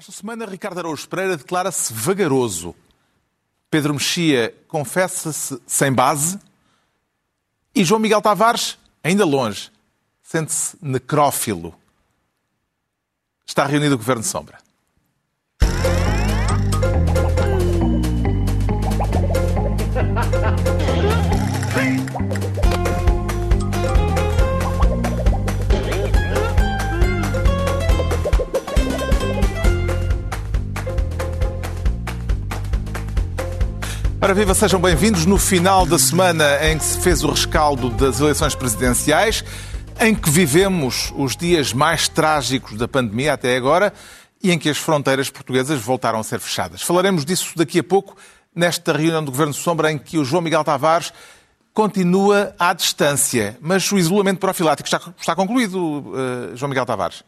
Esta semana, Ricardo Araújo Pereira declara-se vagaroso. Pedro Mexia confessa-se sem base. E João Miguel Tavares, ainda longe, sente-se necrófilo. Está reunido o Governo Sombra. Ora viva, sejam bem-vindos no final da semana em que se fez o rescaldo das eleições presidenciais, em que vivemos os dias mais trágicos da pandemia até agora e em que as fronteiras portuguesas voltaram a ser fechadas. Falaremos disso daqui a pouco nesta reunião do Governo Sombra em que o João Miguel Tavares continua à distância, mas o isolamento profilático está, está concluído, uh, João Miguel Tavares.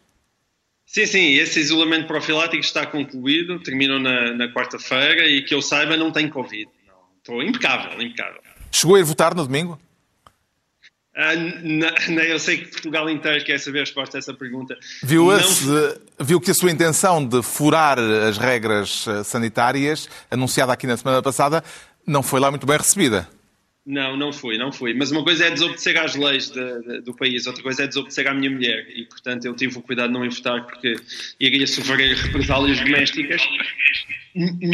Sim, sim, esse isolamento profilático está concluído, terminou na, na quarta-feira e que eu saiba não tem Covid. Estou impecável, impecável. Chegou a ir votar no domingo? Ah, não, eu sei que Portugal inteiro quer saber a resposta a essa pergunta. Viu, não... viu que a sua intenção de furar as regras eh, sanitárias, anunciada aqui na semana passada, não foi lá muito bem recebida. Não, não fui, não fui. Mas uma coisa é desobedecer às leis de, de, do país, outra coisa é desobedecer à minha mulher. E, portanto, eu tive o cuidado de não votar porque iria sofrer represálias domésticas.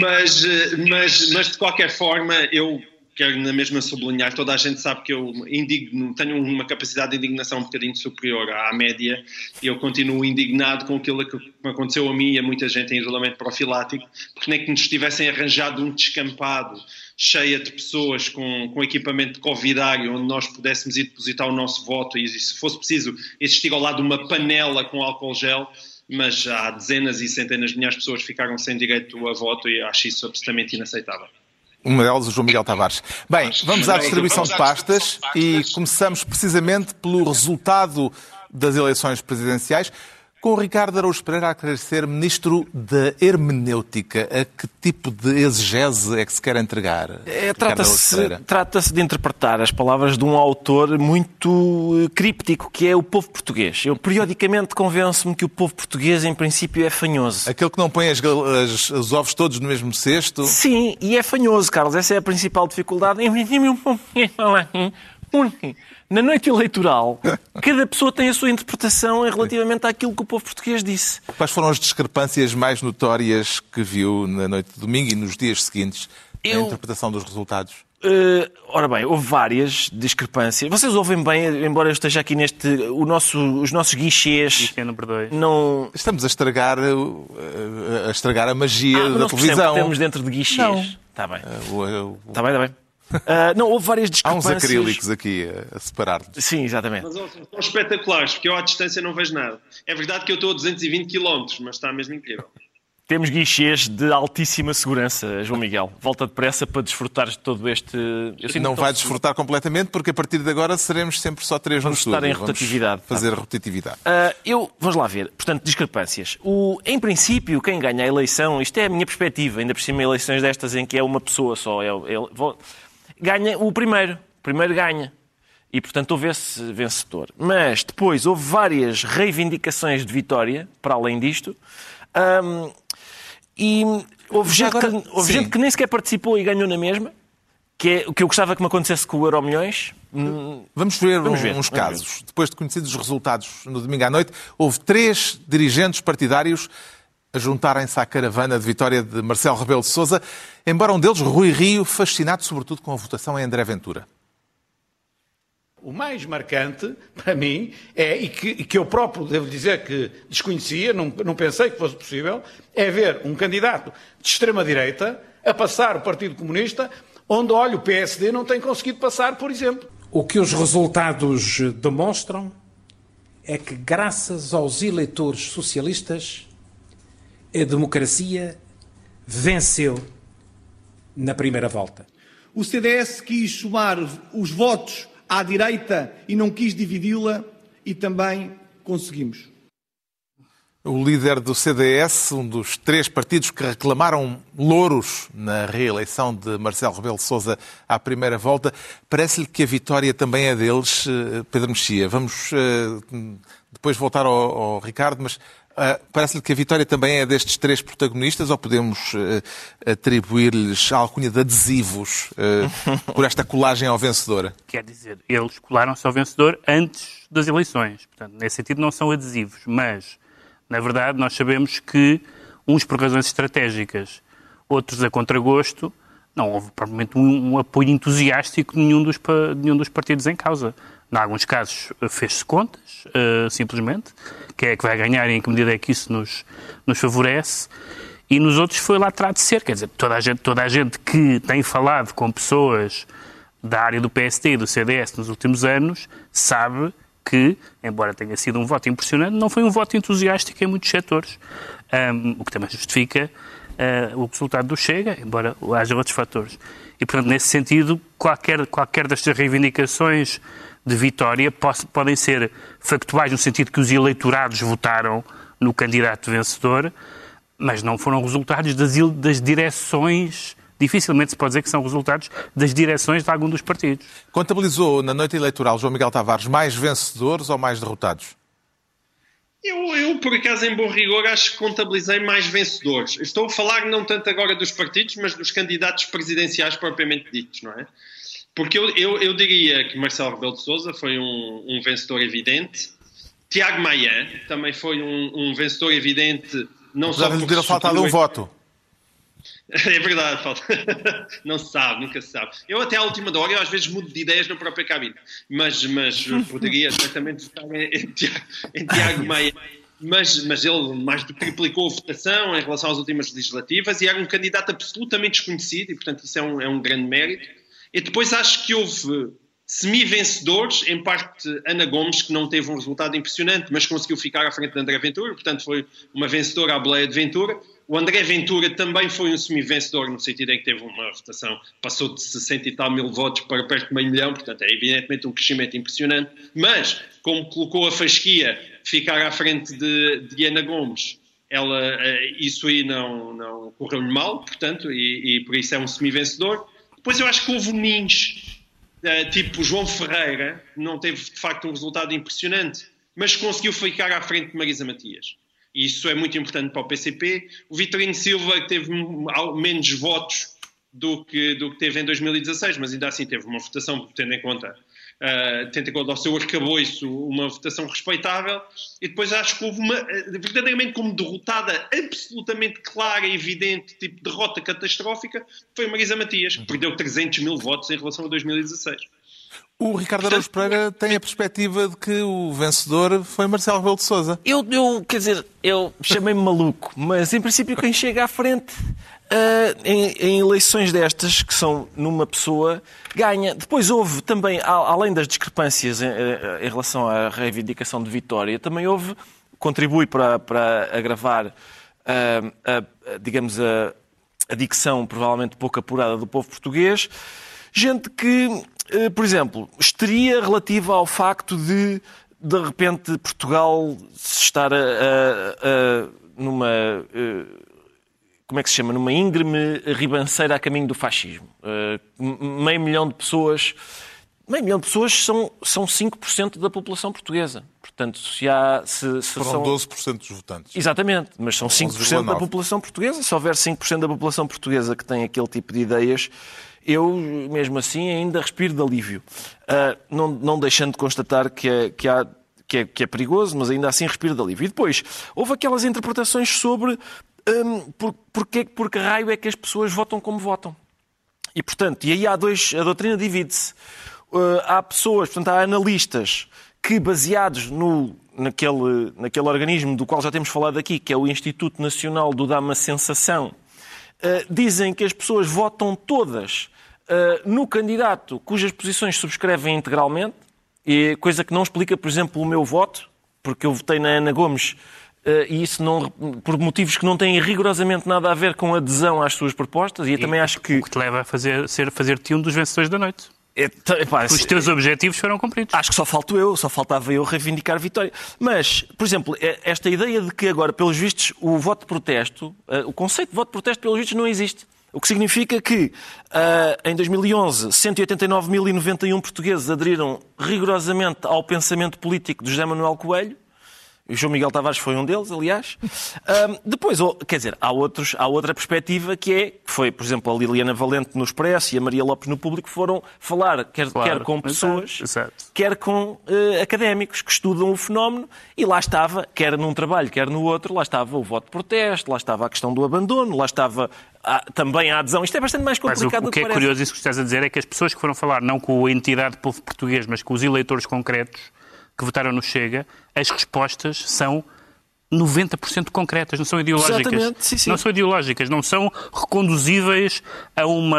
Mas, mas, mas, de qualquer forma, eu quero na mesma sublinhar, toda a gente sabe que eu indigno, tenho uma capacidade de indignação um bocadinho superior à média e eu continuo indignado com aquilo que aconteceu a mim e a muita gente em isolamento profilático, porque nem que nos tivessem arranjado um descampado cheia de pessoas com, com equipamento de covidário, onde nós pudéssemos ir depositar o nosso voto e, se fosse preciso, existir ao lado uma panela com álcool gel, mas há dezenas e centenas de milhares de pessoas que ficaram sem direito a voto e acho isso absolutamente inaceitável. Uma delas, o João Miguel Tavares. Bem, vamos à distribuição de pastas e começamos precisamente pelo resultado das eleições presidenciais. Com o Ricardo Araújo Pereira a querer ser Ministro da Hermenêutica, a que tipo de exegese é que se quer entregar? É, Trata-se trata de interpretar as palavras de um autor muito eh, críptico, que é o povo português. Eu periodicamente convenço-me que o povo português, em princípio, é fanhoso. Aquele que não põe as, as, os ovos todos no mesmo cesto? Sim, e é fanhoso, Carlos. Essa é a principal dificuldade. Na noite eleitoral, cada pessoa tem a sua interpretação relativamente àquilo que o povo português disse. Quais foram as discrepâncias mais notórias que viu na noite de domingo e nos dias seguintes Eu... na interpretação dos resultados? Uh, ora bem, houve várias discrepâncias. Vocês ouvem bem, embora eu esteja aqui neste. O nosso, os nossos guichês. Não... Estamos a estragar, eh, a estragar a magia ah, da televisão. Que temos dentro de guichês. Está bem. Está bem, está bem. Uh, não, houve várias discrepâncias. Há uns acrílicos aqui a separar-nos. Sim, exatamente. Mas são espetaculares, porque eu à distância não vejo nada. É verdade que eu estou a 220 km, mas está mesmo incrível. Temos guichês de altíssima segurança, João Miguel. Volta depressa para desfrutares de todo este. não vai desfrutar completamente, porque a partir de agora seremos sempre só três Vamos no estar em rotatividade. Fazer rotatividade. Uh, eu, vamos lá ver. Portanto, discrepâncias. O, em princípio, quem ganha a eleição, isto é a minha perspectiva, ainda por cima eleições destas em que é uma pessoa só. É, é, ganha o primeiro. O primeiro ganha. E, portanto, houve esse vencedor. Mas depois houve várias reivindicações de vitória, para além disto. Um, e houve, gente, agora, que, houve gente, que, nem sequer participou e ganhou na mesma. Que é o que eu gostava que me acontecesse com o Euro Milhões. Vamos ver, Vamos ver uns casos. Ver. Depois de conhecidos os resultados no domingo à noite, houve três dirigentes partidários a juntarem-se à caravana de vitória de Marcelo Rebelo de Sousa, embora um deles, Rui Rio, fascinado sobretudo com a votação em André Ventura. O mais marcante, para mim, é, e que, e que, eu próprio devo dizer que desconhecia, não, não pensei que fosse possível, é ver um candidato de extrema-direita a passar o Partido Comunista, onde, olha, o PSD não tem conseguido passar, por exemplo. O que os resultados demonstram é que, graças aos eleitores socialistas, a democracia venceu na primeira volta. O CDS quis somar os votos à direita e não quis dividi-la e também conseguimos. O líder do CDS, um dos três partidos que reclamaram louros na reeleição de Marcelo Rebelo de Sousa à primeira volta, parece-lhe que a vitória também é deles, eh, Pedro Mexia. Vamos eh, depois voltar ao, ao Ricardo, mas Uh, Parece-lhe que a vitória também é destes três protagonistas ou podemos uh, atribuir-lhes a alcunha de adesivos uh, por esta colagem ao vencedor? Quer dizer, eles colaram-se ao vencedor antes das eleições. Portanto, nesse sentido, não são adesivos. Mas, na verdade, nós sabemos que uns por razões estratégicas, outros a contragosto, não houve provavelmente um, um apoio entusiástico de nenhum dos, de nenhum dos partidos em causa. Em alguns casos fez-se contas, uh, simplesmente, quem é que vai ganhar e em que medida é que isso nos, nos favorece. E nos outros foi lá atrás de ser. Quer dizer, toda a, gente, toda a gente que tem falado com pessoas da área do PSD e do CDS nos últimos anos sabe que, embora tenha sido um voto impressionante, não foi um voto entusiástico em muitos setores, um, o que também justifica uh, o resultado do Chega, embora haja outros fatores. E, portanto, nesse sentido, qualquer, qualquer destas reivindicações de vitória podem ser factuais no sentido que os eleitorados votaram no candidato vencedor, mas não foram resultados das, das direções dificilmente se pode dizer que são resultados das direções de algum dos partidos. Contabilizou na noite eleitoral João Miguel Tavares mais vencedores ou mais derrotados? Eu, eu, por acaso, em bom rigor, acho que contabilizei mais vencedores. Estou a falar não tanto agora dos partidos, mas dos candidatos presidenciais propriamente ditos, não é? Porque eu, eu, eu diria que Marcelo Rebelo de Sousa foi um, um vencedor evidente. Tiago Maia também foi um, um vencedor evidente, não Apesar só de ter faltado um voto. É verdade, falta. não se sabe, nunca se sabe. Eu até à última hora, eu às vezes mudo de ideias na própria cabine, mas, mas poderia certamente votar em, em Tiago Maia. Mas, mas ele mais do que triplicou a votação em relação às últimas legislativas e era um candidato absolutamente desconhecido e, portanto, isso é um, é um grande mérito. E depois acho que houve semi-vencedores, em parte Ana Gomes, que não teve um resultado impressionante, mas conseguiu ficar à frente de André Ventura, portanto foi uma vencedora à boleia de Ventura. O André Ventura também foi um semi-vencedor, no sentido em que teve uma votação, passou de 60 e tal mil votos para perto de meio milhão, portanto é evidentemente um crescimento impressionante. Mas, como colocou a fasquia ficar à frente de, de Ana Gomes, ela, eh, isso aí não, não correu-lhe mal, portanto, e, e por isso é um semi-vencedor. Depois eu acho que houve nins, uh, tipo João Ferreira, não teve de facto um resultado impressionante, mas conseguiu ficar à frente de Marisa Matias. E isso é muito importante para o PCP. O Vitorino Silva teve menos votos do que, do que teve em 2016, mas ainda assim teve uma votação, tendo em conta uh, tendo em conta o seu arcabouço, uma votação respeitável, e depois acho que houve uma, uh, verdadeiramente como derrotada absolutamente clara e evidente, tipo derrota catastrófica, foi Marisa Matias, que perdeu 300 mil votos em relação a 2016. O Ricardo Araújo Pereira tem a perspectiva de que o vencedor foi Marcelo Rebelo de Sousa. Eu, eu, quer dizer, eu chamei-me maluco, mas em princípio quem chega à frente uh, em, em, eleições destas, que são numa pessoa, ganha. Depois houve também, além das discrepâncias em, eh, em relação à reivindicação de vitória, também houve, contribui para, para agravar, uh, a, digamos, a, a dicção provavelmente pouco apurada do povo português, gente que, por exemplo, estaria relativa ao facto de de repente Portugal estar a, a, a, numa como é que se chama, numa íngreme ribanceira a caminho do fascismo. Uh, meio milhão de pessoas. Meio milhão de pessoas são, são 5% da população portuguesa. Portanto, se há. Se, se Foram são... 12% dos votantes. Exatamente, mas são 5% da população portuguesa. Se houver 5% da população portuguesa que tem aquele tipo de ideias, eu, mesmo assim, ainda respiro de alívio. Uh, não, não deixando de constatar que, é, que há que é, que é, perigoso, mas ainda assim respiro de alívio. E depois, houve aquelas interpretações sobre hum, por, porque, porque raio é que as pessoas votam como votam. E, portanto, e aí há dois, a doutrina divide-se. Uh, há pessoas, portanto, há analistas que, baseados no, naquele, naquele organismo do qual já temos falado aqui, que é o Instituto Nacional do Dá-me Sensação, uh, dizem que as pessoas votam todas uh, no candidato cujas posições subscrevem integralmente, e coisa que não explica, por exemplo, o meu voto, porque eu votei na Ana Gomes e isso não, por motivos que não têm rigorosamente nada a ver com adesão às suas propostas, e e também acho que. O que te leva a fazer, ser, fazer-te um dos vencedores da noite. É, epá, Os teus objetivos foram cumpridos. Acho que só falto eu, só faltava eu reivindicar a vitória. Mas, por exemplo, é, esta ideia de que agora, pelos vistos, o voto de protesto, uh, o conceito de voto de protesto, pelos vistos, não existe. O que significa que, uh, em 2011, 189.091 portugueses aderiram rigorosamente ao pensamento político de José Manuel Coelho, O João Miguel Tavares foi um deles, aliás. Um, depois, quer dizer, há, outros, há outra perspectiva que é, que foi, por exemplo, a Liliana Valente no Expresso e a Maria Lopes no Público, foram falar, quer, claro, quer com pessoas, exato, quer com uh, académicos que estudam o fenómeno, e lá estava, quer num trabalho, quer no outro, lá estava o voto de protesto, lá estava a questão do abandono, lá estava a, também a adesão. Isto é bastante mais complicado mas o, o que, que é curioso, isso que estás a dizer, é que as pessoas que foram falar, não com a entidade do povo português, mas com os eleitores concretos que votaram no Chega, as respostas são 90% concretas, não são ideológicas. Sim, sim. Não são ideológicas, não são reconduzíveis a uma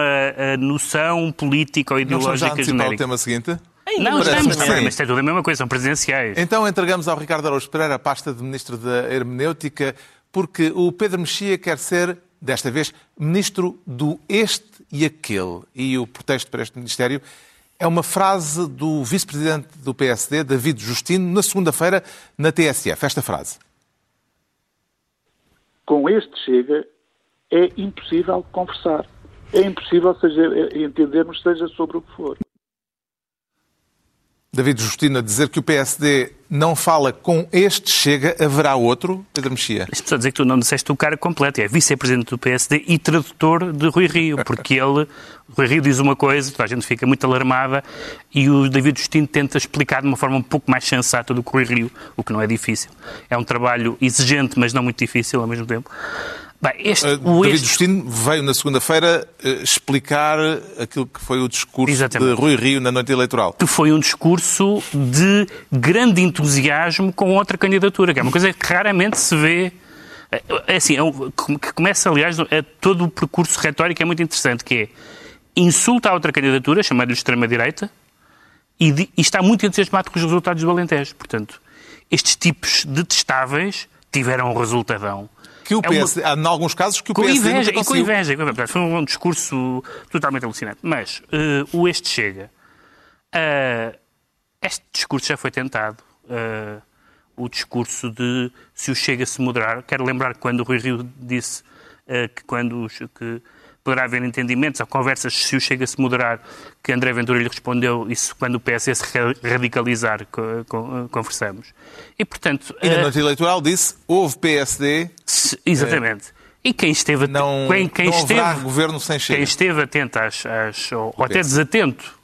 a noção política ou ideológica não genérica. o tema seguinte? Não, estamos, não, mas isto é tudo a mesma coisa, são presidenciais. Então entregamos ao Ricardo Araújo Pereira a pasta de Ministro da Hermenêutica, porque o Pedro Mexia quer ser, desta vez, Ministro do Este e Aquele. E o pretexto para este Ministério é uma frase do Vice-Presidente do PSD, David Justino, na segunda-feira, na TSF. Esta frase com este Chega é impossível conversar. É impossível seja, entendermos, seja sobre o que for. David Justino a dizer que o PSD não fala com este Chega, haverá outro? Pedro Mexia. Deixa-me só dizer que tu não disseste o cara completo. É vice-presidente do PSD e tradutor de Rui Rio, porque ele, Rui Rio diz uma coisa, toda a gente fica muito alarmada e o David Justino tenta explicar de uma forma um pouco mais sensata do que o Rui Rio, o que não é difícil. É um trabalho exigente, mas não muito difícil ao mesmo tempo. Bem, este, uh, David este... Justino veio na segunda-feira uh, explicar aquilo que foi o discurso Exatamente. de Rui Rio na noite eleitoral. Que foi um discurso de grande entusiasmo com outra candidatura, que é uma coisa que raramente se vê. É assim, é um, que começa, aliás, é, todo o percurso retórico é muito interessante, que é insulta a outra candidatura, chamada-lhe extrema-direita, e, e está muito entusiasmado com os resultados do Alentejo. Portanto, estes tipos detestáveis tiveram um resultadão que o PS, é uma... em alguns casos que o com PSD inveja, e com inveja. Foi um discurso totalmente alucinante. Mas uh, o este chega. Uh, este discurso já foi tentado. Uh, o discurso de se o Chega se moderar. Quero lembrar que quando o Rui Rio disse que quando que poderá haver entendimentos ou conversas se o Chega se moderar, que André Ventura lhe respondeu, isso quando o PS se radicalizar, conversamos. E, portanto... E na noite eleitoral disse, houve PSD... Exatamente. E quem esteve, não, quem, quem não esteve, governo sem Chega. Quem esteve atento às, às ou, ou até desatento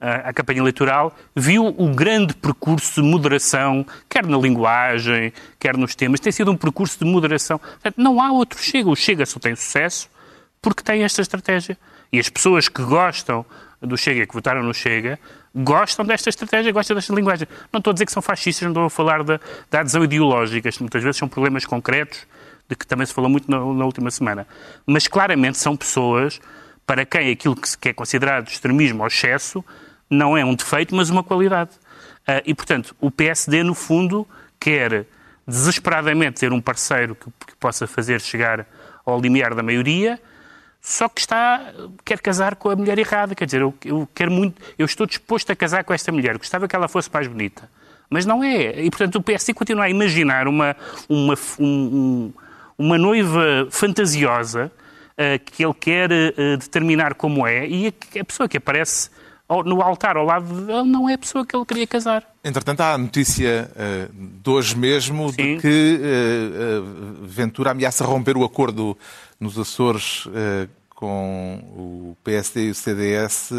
à campanha eleitoral, viu o grande percurso de moderação, quer na linguagem, quer nos temas. Tem sido um percurso de moderação. Portanto, não há outro Chega. O Chega só tem sucesso porque tem esta estratégia. E as pessoas que gostam do Chega, que votaram no Chega, gostam desta estratégia, gostam desta linguagem. Não estou a dizer que são fascistas, não estou a falar da, da adesão ideológica. Muitas vezes são problemas concretos, de que também se falou muito na, na última semana. Mas claramente são pessoas para quem aquilo que é considerado extremismo ou excesso não é um defeito, mas uma qualidade. Uh, e, portanto, o PSD, no fundo, quer desesperadamente ter um parceiro que, que possa fazer chegar ao limiar da maioria, só que está, quer casar com a mulher errada. Quer dizer, eu, eu, quero muito, eu estou disposto a casar com esta mulher. Gostava que ela fosse mais bonita. Mas não é. E, portanto, o PSD continua a imaginar uma, uma, um, uma noiva fantasiosa uh, que ele quer uh, determinar como é e a, a pessoa que aparece no altar ao lado dele não é a pessoa que ele queria casar. Entretanto, há a notícia uh, de hoje mesmo Sim. de que uh, uh, Ventura ameaça romper o acordo nos Açores com o PSD e o CDS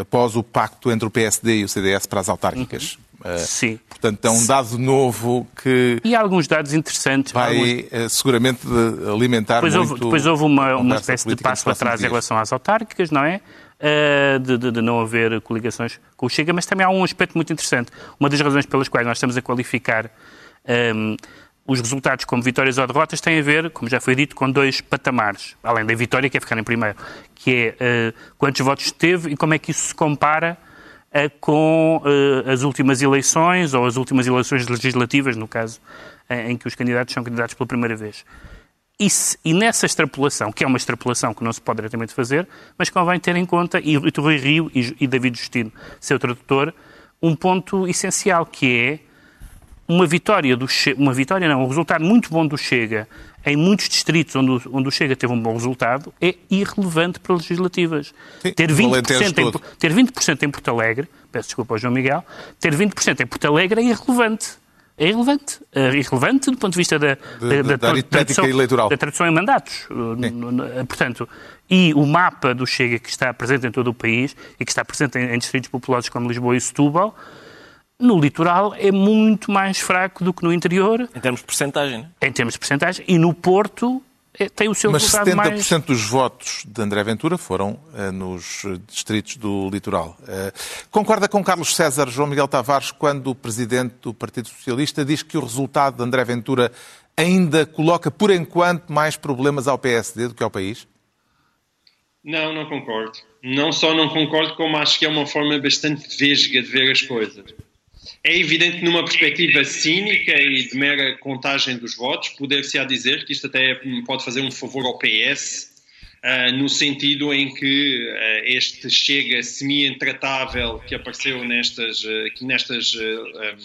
após o pacto entre o PSD e o CDS para as autárquicas. Uhum. Sim. Portanto, é um dado novo que. E há alguns dados interessantes. Vai alguns... seguramente alimentar depois muito. Houve, depois houve uma, uma espécie de passo atrás em relação às autárquicas, não é? Uh, de, de, de, não haver coligações com o Chega, mas também há um aspecto muito interessante. Uma das razões pelas quais nós estamos a qualificar um, os resultados como vitórias ou derrotas tem a ver, como já foi dito, com dois patamares. Além da vitória, que é ficar em primeiro, que é uh, quantos votos teve e como é que isso se compara uh, com uh, as últimas eleições ou as últimas eleições legislativas, no caso em que os candidatos são candidatos pela primeira vez. E, se, e, nessa extrapolação, que é uma extrapolação que não se pode diretamente fazer, mas convém ter em conta, e, e Rui Rio e, e David Justino, seu tradutor, um ponto essencial, que é uma vitória do Chega, uma vitória não, um resultado muito bom do Chega em muitos distritos onde o, onde o Chega teve um bom resultado é irrelevante para legislativas. Sim, ter, o 20% Alentejo em, ter 20% em Porto Alegre, peço desculpa ao João Miguel, ter 20% em Porto Alegre é irrelevante. É irrelevante. É irrelevante do ponto de vista da, Da- da- da aritmética tradução, eleitoral. da tradução em mandatos. Uh, n- n- Portanto, e o mapa do Chega que está presente em todo o país e que está presente em, em distritos populosos como Lisboa e Setúbal, no litoral é muito mais fraco do que no interior, Em termos de percentagem, né? em termos de percentagem, e no Porto é, tem o seu Mas resultado 70% mais... dos votos de André Ventura foram eh, nos distritos do litoral. Eh, concorda com Carlos César João Miguel Tavares quando o presidente do Partido Socialista diz que o resultado de André Ventura ainda coloca, por enquanto, mais problemas ao PSD do que ao país? Não, não concordo. Não só não concordo, como acho que é uma forma bastante vesga de ver as coisas. É evidente que numa perspectiva cínica e de mera contagem dos votos, poder-se-á dizer que isto até pode fazer um favor ao PS, ah, no sentido em que ah, este chega semi-intratável que apareceu nestas, aqui nestas, ah,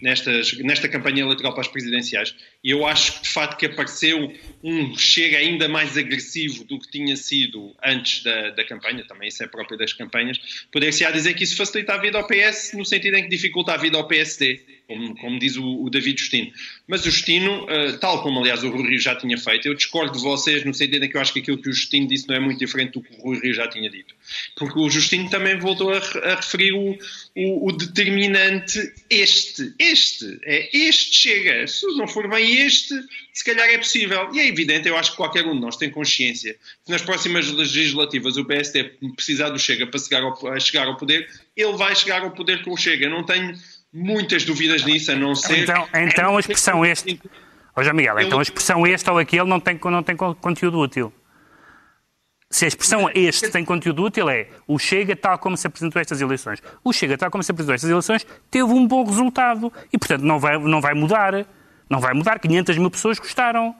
nestas, nesta campanha eleitoral para as presidenciais. E eu acho de facto que apareceu um chega ainda mais agressivo do que tinha sido antes da, da campanha, também isso é próprio das campanhas. Poder-se-á dizer que isso facilita a vida ao PS, no sentido em que dificulta a vida ao PSD, como, como diz o, o David Justino. Mas o Justino, eh, tal como aliás o Rui Rio já tinha feito, eu discordo de vocês no sentido em que eu acho que aquilo que o Justino disse não é muito diferente do que o Rui Rio já tinha dito. Porque o Justino também voltou a, a referir o, o, o determinante este. Este. É este chega. Se não for bem este, se calhar é possível. E é evidente, eu acho que qualquer um de nós tem consciência que nas próximas legislativas o PSD precisar do Chega para chegar ao, chegar ao poder, ele vai chegar ao poder com o Chega. Não tenho muitas dúvidas nisso, a não ser... Então, então a expressão este... Ó João Miguel, então a expressão este ou aquele não tem, não tem co- conteúdo útil. Se a expressão este tem conteúdo útil é o Chega tal como se apresentou estas eleições. O Chega tal como se apresentou estas eleições teve um bom resultado e, portanto, não vai, não vai mudar. Não vai mudar. 500 mil pessoas gostaram.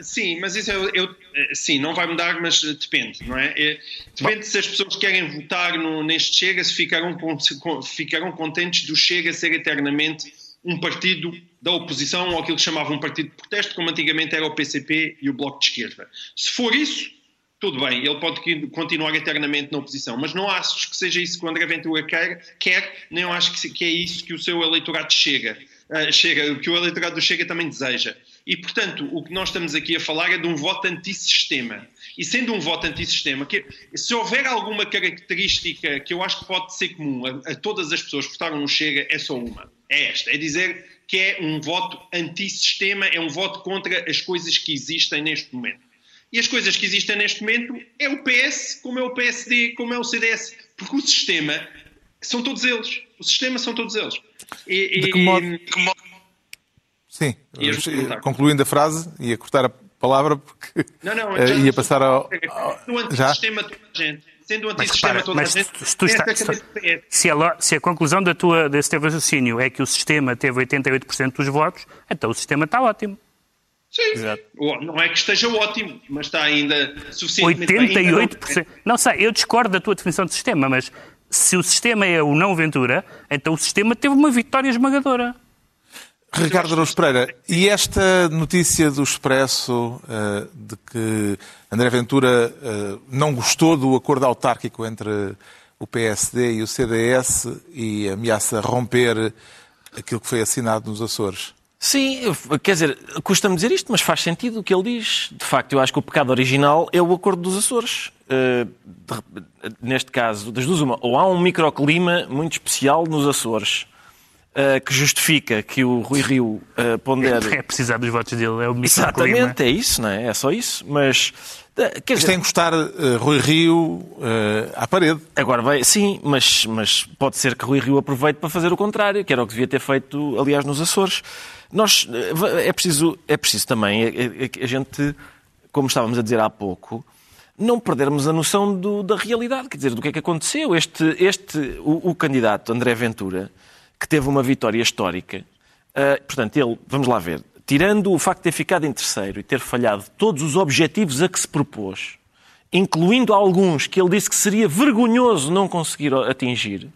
Sim, mas isso eu, eu- eh, sim, não vai mudar, mas eh, depende, não é? Eh, Depende se as pessoas querem votar no, neste Chega, se ficarão, contentes do Chega ser eternamente um partido da oposição ou aquilo que chamavam um partido de protesto, como antigamente era o PCP e o Bloco de Esquerda. Se for isso, tudo bem, ele pode continuar eternamente na oposição, mas não acho que seja isso que o André Ventura quer, quer nem acho que, é isso que o seu eleitorado chega, chega, que o eleitorado do Chega também deseja. E, portanto, o que nós estamos aqui a falar é de um voto antissistema. E sendo um voto antissistema, que, se houver alguma característica que eu acho que pode ser comum a, a todas as pessoas que votaram no Chega, é só uma. É esta. É dizer que é um voto antissistema, é um voto contra as coisas que existem neste momento. E as coisas que existem neste momento é o PS, como é o PSD, como é o CDS. Porque o sistema são todos eles. O sistema são todos eles. E, De que modo- Sim, concluindo a frase, ia cortar a palavra porque Não, não, já- ia passar ao. Já? antissistema toda a gente. Sendo Mas antissistema repara, toda a mas gente. se tu cabeça do PS. se a, se a conclusão da tua, desse teu raciocínio é que o sistema teve 88% dos votos, então o sistema está ótimo. Sim. Oh, Não é que esteja ótimo, mas está ainda suficientemente bem. Ainda não- 88%. Não sei, eu discordo da tua definição de sistema, mas se o sistema é o não Ventura, então o sistema teve uma vitória esmagadora. Ricardo Araújo Pereira, e esta notícia do Expresso eh, de que André Ventura eh, não gostou do acordo autárquico entre o PSD e o CDS e ameaça romper aquilo que foi assinado nos Açores? Sim, quer dizer, custa-me dizer isto, mas faz sentido o que ele diz. De facto, eu acho que o pecado original é o Acordo dos Açores. Uh, de- neste caso, das duas, uma, ou há um microclima muito especial nos Açores uh, que justifica que o Rui Rio uh, pondere. É precisar dos votos dele, é o microclima. Exatamente, é isso, não é? É só isso. Mas, uh, quer Isto dizer, é encostar eh, Rui Rio eh, à parede. Agora vai, sim, mas, mas pode ser que Rui Rio aproveite para fazer o contrário, que era o que devia ter feito, aliás, nos Açores. Nós, eh, é preciso, é preciso também eh, eh, a gente, como estávamos a dizer há pouco, não perdermos a noção do- da realidade, quer dizer, do que é que aconteceu. Este, este o, o candidato André Ventura, que teve uma vitória histórica, ah, portanto, ele, vamos lá ver, tirando o facto de ter ficado em terceiro e ter falhado todos os objetivos a que se propôs, incluindo alguns que ele disse que seria vergonhoso não conseguir atingir,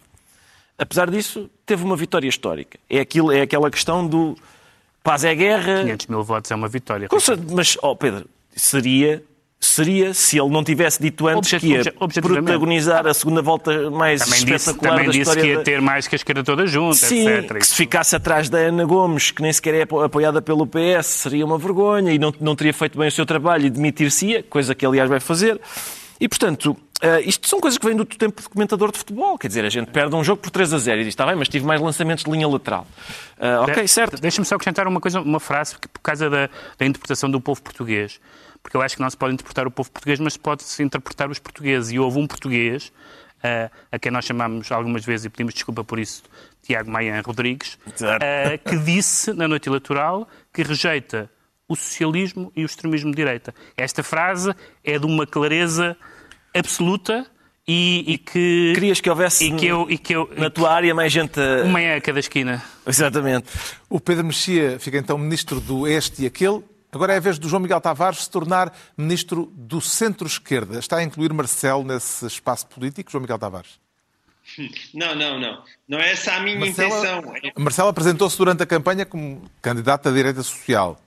apesar disso, teve uma vitória histórica. É, aquilo, é aquela questão do paz é guerra. 500 mil votos é uma vitória. Mas, ó oh Pedro, seria seria se ele não tivesse dito antes que ia protagonizar a segunda volta mais também espetacular disse, também da disse que ia ter mais que a esquerda toda junta, Sim, etc. que se ficasse atrás da Ana Gomes, que nem sequer é apoiada pelo PS, seria uma vergonha e não, não teria feito bem o seu trabalho e demitir-se-ia, coisa que aliás vai fazer. E, portanto, Uh, isto são coisas que vêm do tempo de comentador de futebol. Quer dizer, a gente perde um jogo por 3 a 0 e diz, está bem, mas tive mais lançamentos de linha lateral. Uh, ok, de certo. Deixa-me só acrescentar uma coisa, uma frase, que por causa da, da interpretação do povo português porque eu acho que não se pode interpretar o povo português, mas pode-se interpretar os portugueses. E houve um português, uh, a quem nós chamamos algumas vezes, e pedimos desculpa por isso, Tiago Maian Rodrigues, que disse na noite eleitoral que rejeita o socialismo e o extremismo de direita. Esta frase é de uma clareza absoluta e, e, que. Querias que houvesse e que eu, e que eu, na tua área mais gente. Uma é a cada esquina. Exatamente. O Pedro Mexia fica então ministro do este e aquele. Agora é a vez do João Miguel Tavares se tornar ministro do centro-esquerda. Está a incluir Marcelo nesse espaço político, João Miguel Tavares? Não, não, não. Não é essa a minha Marcelo, intenção. Marcelo apresentou-se durante a campanha como candidato à direita social.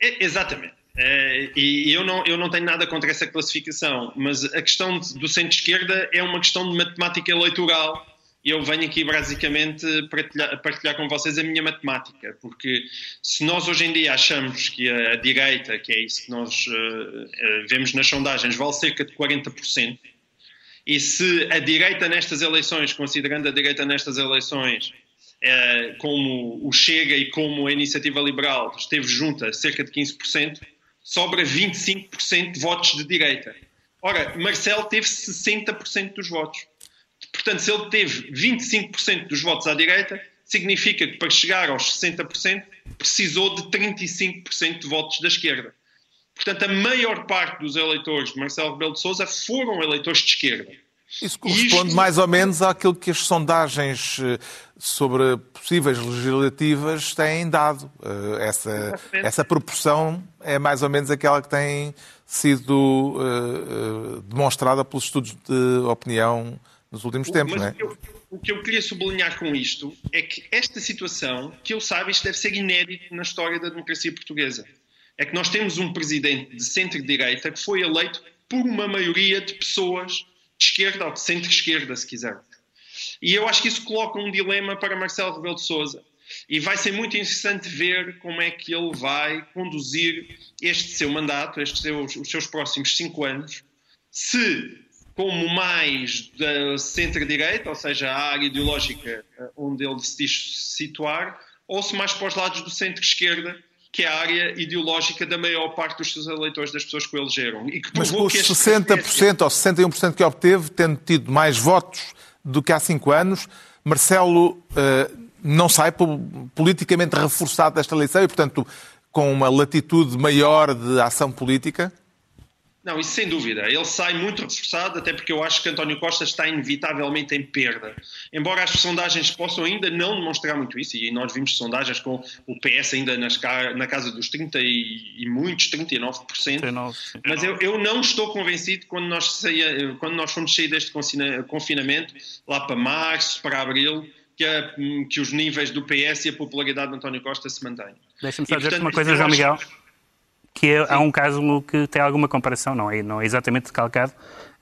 É, exatamente. É, e eu não, eu não tenho nada contra essa classificação, mas a questão do centro-esquerda é uma questão de matemática eleitoral. Eu venho aqui basicamente partilhar, partilhar, com vocês a minha matemática, porque se nós hoje em dia achamos que a, direita, que é isso que nós uh, uh, vemos nas sondagens, vale cerca de 40%, e se a direita nestas eleições, considerando a direita nestas eleições, como o Chega e como a Iniciativa Liberal esteve junta cerca de 15%, sobra 25% de votos de direita. Ora, Marcel teve 60% dos votos. Portanto, se ele teve 25% dos votos à direita, significa que para chegar aos 60% precisou de 35% de votos da esquerda. Portanto, a maior parte dos eleitores de Marcelo Rebelo de Sousa foram eleitores de esquerda. Isso corresponde Isto... mais ou menos àquilo que as sondagens eh, sobre possíveis legislativas têm dado. Eh, essa, essa proporção é mais ou menos aquela que tem sido uh, uh, demonstrada pelos estudos de opinião nos últimos tempos, Mas não é? Eu, o que eu queria sublinhar com isto é que esta situação, que eu saiba, isto deve ser inédito na história da democracia portuguesa. É que nós temos um presidente de centro-direita que foi eleito por uma maioria de pessoas esquerda ou de centro-esquerda, se quiser. E eu acho que isso coloca um dilema para Marcelo Rebelo de Sousa. E vai ser muito interessante ver como é que ele vai conduzir este seu mandato, estes seus, os seus próximos cinco anos, se como mais da centro-direita, ou seja, a área ideológica eh, onde ele se diz situar, ou se mais para os lados do centro-esquerda, que é a área ideológica da maior parte dos seus eleitores, das pessoas que o elegeram. E que Mas com os 60% ou 61% que obteve, tendo tido mais votos do que há cinco anos, Marcelo uh, não sai politicamente reforçado desta eleição e, portanto, com uma latitude maior de ação política? Não, isso sem dúvida. Ele sai muito reforçado, até porque eu acho que António Costa está inevitavelmente em perda. Embora as sondagens possam ainda não demonstrar muito isso, e nós vimos sondagens com o PS ainda nas, na casa dos 30 e, e muitos, 39%. 39, Mas eu, eu, não estou convencido quando nós, saia, quando nós fomos sair deste confinamento, lá para março, para abril, que, a, que os níveis do PS e a popularidade de António Costa se mantêm. Deixa-me só dizer uma coisa, João Miguel. Que é, há um caso que tem alguma comparação, não é, não é exatamente calcado,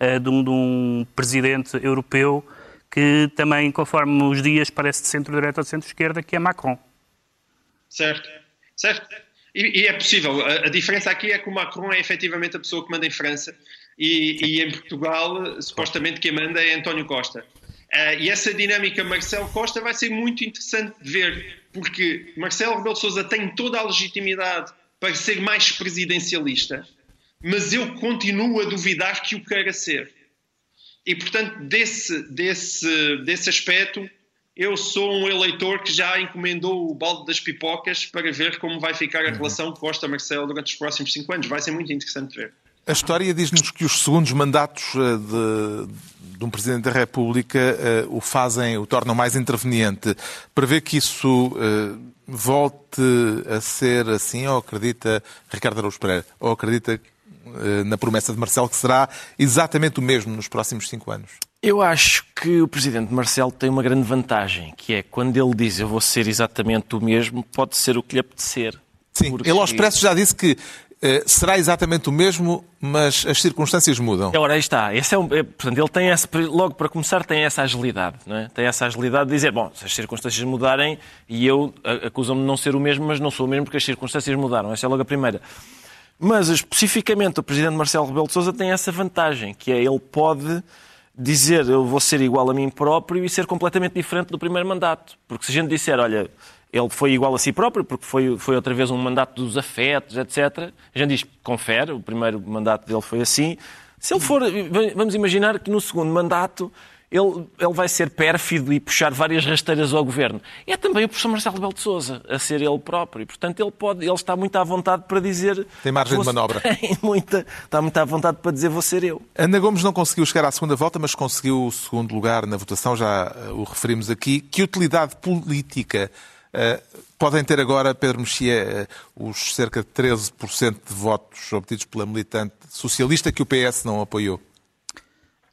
uh, de, um, de, um, presidente europeu que também, conforme os dias, parece de centro-direita ou de centro-esquerda, que é Macron. Certo, certo. E, e é possível. A, a, diferença aqui é que o Macron é efetivamente a pessoa que manda em França e, e em Portugal, supostamente, quem manda é António Costa. Uh, e essa dinâmica Marcelo Costa vai ser muito interessante de ver, porque Marcelo Rebelo de Sousa tem toda a legitimidade para ser mais presidencialista, mas eu continuo a duvidar que o queira ser. E, portanto, desse, desse, desse aspecto, eu sou um eleitor que já encomendou o balde das pipocas para ver como vai ficar a uhum. relação Costa-Marcelo durante os próximos cinco anos. Vai ser muito interessante ver. A história diz-nos que os segundos mandatos eh, de, de, um Presidente da República uh, o fazem, o tornam mais interveniente. Prevê que isso uh, volte a ser assim ou acredita, Ricardo Araújo Pereira, ou acredita eh, na promessa de Marcelo que será exatamente o mesmo nos próximos cinco anos? Eu acho que o presidente Marcelo tem uma grande vantagem, que é quando ele diz eu vou ser exatamente o mesmo, pode ser o que lhe apetecer. Sim, Porque- ele aos expresso já disse que eh, será exatamente o mesmo, mas as circunstâncias mudam. Ora, aí está. Esse é um, é, portanto, ele tem esse, logo para começar, tem essa agilidade. Não é? Tem essa agilidade de dizer, bom, se as circunstâncias mudarem e eu a- acusam-me de não ser o mesmo, mas não sou o mesmo porque as circunstâncias mudaram. Essa é logo a primeira. Mas especificamente o presidente Marcelo Rebelo de Sousa tem essa vantagem, que é ele pode dizer eu vou ser igual a mim próprio e ser completamente diferente do primeiro mandato. Porque se a gente disser, olha, ele foi igual a si próprio, porque foi, foi outra vez um mandato dos afetos, etc. A gente diz, confere, o primeiro mandato dele foi assim. Se ele for, vamos imaginar que no segundo mandato ele, ele vai ser pérfido e puxar várias rasteiras ao governo. É também o professor Marcelo Rebelo de Sousa a ser ele próprio. E, portanto, ele, pode, ele está muito à vontade para dizer... Tem margem de manobra. Tem muita, está muito à vontade para dizer vou ser eu. Ana Gomes não conseguiu chegar à segunda volta, mas conseguiu o segundo lugar na votação, já eh, o referimos aqui. Que utilidade política podem ter agora, Pedro Mexia, eh, os cerca de 13% de votos obtidos pela militante socialista que o PS não apoiou?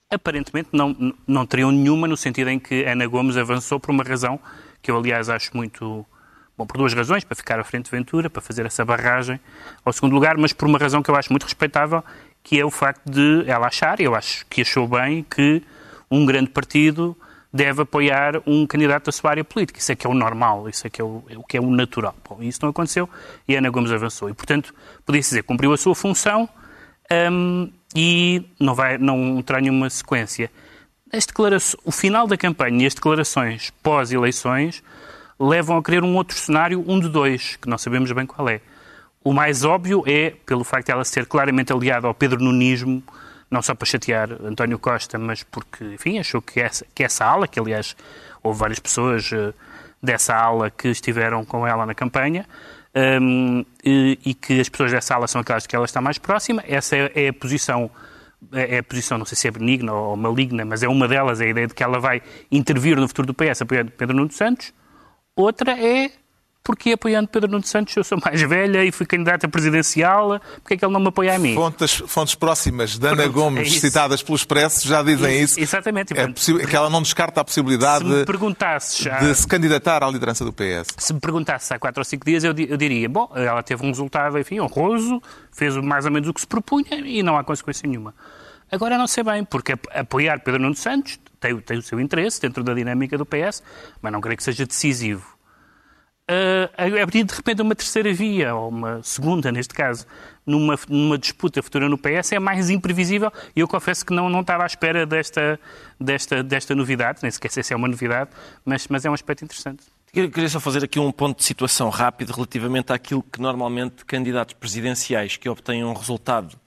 Aparentemente não, não teriam nenhuma, no sentido em que Ana Gomes avançou por uma razão que eu, aliás, acho muito. Bom, por duas razões, para ficar à frente de Ventura, para fazer essa barragem ao segundo lugar, mas por uma razão que eu acho muito respeitável, que é o facto de ela achar, e eu acho que achou bem, que um grande partido deve apoiar um candidato da sua área política. Isso é que é o normal, isso é que é o, é o que é o natural. Bom, isso não aconteceu e Ana Gomes avançou. E, portanto, podia-se dizer, cumpriu a sua função, Hum, e não, vai, não terá nenhuma sequência. As o final da campanha e as declarações pós-eleições levam a querer um outro cenário, um de dois, que não sabemos bem qual é. O mais óbvio é, pelo facto de ela ser claramente aliada ao Pedro Nunismo, não só para chatear António Costa, mas porque, enfim, achou que essa, que essa ala, que aliás houve várias pessoas eh, dessa ala que estiveram com ela na campanha, hum, e, e que as pessoas dessa ala são aquelas que ela está mais próxima. Essa é, é a posição, é a posição, não sei se é benigna ou maligna, mas é uma delas, é a ideia de que ela vai intervir no futuro do PS apoiando Pedro Nuno Santos. Outra é porque apoiando Pedro Nuno Santos eu sou mais velha e fui candidata presidencial, porque é que ele não me apoia a mim? Fontes, fontes próximas de Ana Pronto, Gomes, é citadas pelo Expresso, já dizem Isso, isso. exatamente. É Portanto, que ela não descarta a possibilidade se já, de se candidatar à liderança do PS. se me perguntasse há quatro ou cinco dias, eu, eu diria, bom, ela teve um resultado, enfim, honroso, fez mais ou menos o que se propunha e não há consequência nenhuma. Agora não sei bem, porque ap- apoiar Pedro Nuno Santos tem, tem o seu interesse dentro da dinâmica do PS, mas não creio que seja decisivo. Ah, abrir de repente uma terceira via, ou uma segunda neste caso, numa, numa disputa futura no PS é mais imprevisível e eu confesso que não, não estava à espera desta, desta, desta novidade, nem sequer sei se é uma novidade, mas, mas é um aspecto interessante. Queria queria só fazer aqui um ponto de situação rápido relativamente àquilo que normalmente candidatos presidenciais que obtêm um resultado